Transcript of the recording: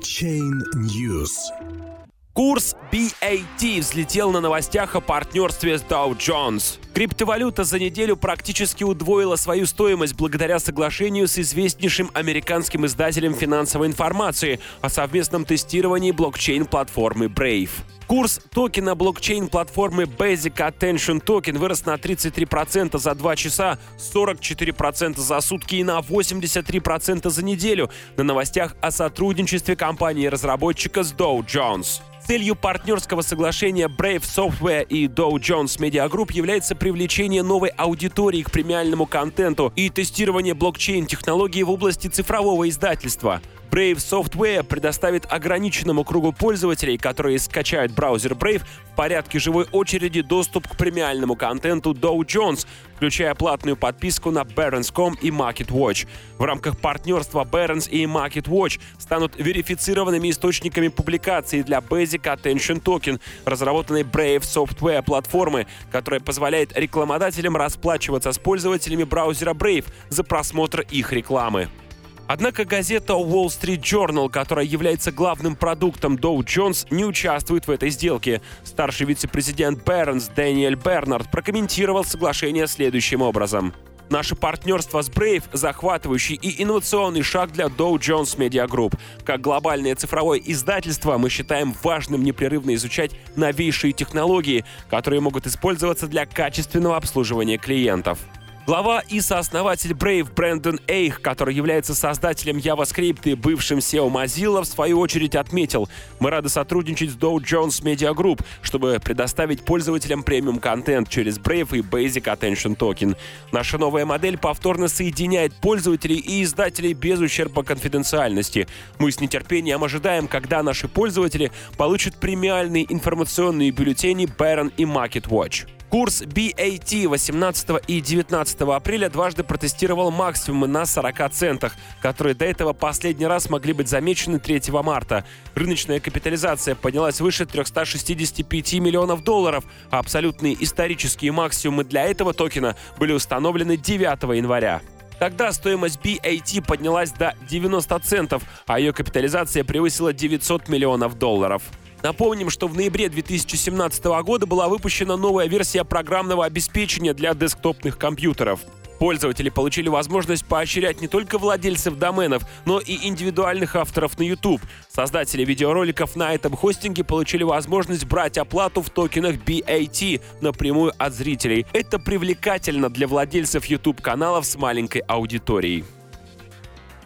Chain News. Курс BAT взлетел на новостях о партнерстве с Dow Jones. Криптовалюта за неделю практически удвоила свою стоимость благодаря соглашению с известнейшим американским издателем финансовой информации о совместном тестировании блокчейн-платформы Brave. Курс токена блокчейн-платформы Basic Attention Token вырос на 33% за 2 часа, 44% за сутки и на 83% за неделю на новостях о сотрудничестве компании-разработчика с Dow Jones. Целью партнерского соглашения Brave Software и Dow Jones Media Group является привлечение новой аудитории к премиальному контенту и тестирование блокчейн-технологий в области цифрового издательства. Brave Software предоставит ограниченному кругу пользователей, которые скачают браузер Brave, в порядке живой очереди доступ к премиальному контенту Dow Jones, включая платную подписку на Barron's.com и MarketWatch. В рамках партнерства Barron's и MarketWatch станут верифицированными источниками публикаций для Basic Attention Token, разработанной Brave Software платформы, которая позволяет рекламодателям расплачиваться с пользователями браузера Brave за просмотр их рекламы. Однако газета Wall Street Journal, которая является главным продуктом Dow Jones, не участвует в этой сделке. Старший вице-президент Barron's Дэниэль Бернард прокомментировал соглашение следующим образом. Наше партнерство с Brave – захватывающий и инновационный шаг для Dow Jones Media Group. Как глобальное цифровое издательство мы считаем важным непрерывно изучать новейшие технологии, которые могут использоваться для качественного обслуживания клиентов. Глава и сооснователь Brave Брэндон Эйх, который является создателем JavaScript и бывшим SEO Mozilla, в свою очередь отметил, мы рады сотрудничать с Dow Jones Media Group, чтобы предоставить пользователям премиум-контент через Brave и Basic Attention Token. Наша новая модель повторно соединяет пользователей и издателей без ущерба конфиденциальности. Мы с нетерпением ожидаем, когда наши пользователи получат премиальные информационные бюллетени Baron и Market Watch. Курс BAT 18 и 19 апреля дважды протестировал максимумы на 40 центах, которые до этого последний раз могли быть замечены 3 марта. Рыночная капитализация поднялась выше 365 миллионов долларов, а абсолютные исторические максимумы для этого токена были установлены 9 января. Тогда стоимость BAT поднялась до 90 центов, а ее капитализация превысила 900 миллионов долларов. Напомним, что в ноябре 2017 года была выпущена новая версия программного обеспечения для десктопных компьютеров. Пользователи получили возможность поощрять не только владельцев доменов, но и индивидуальных авторов на YouTube. Создатели видеороликов на этом хостинге получили возможность брать оплату в токенах BAT напрямую от зрителей. Это привлекательно для владельцев YouTube-каналов с маленькой аудиторией.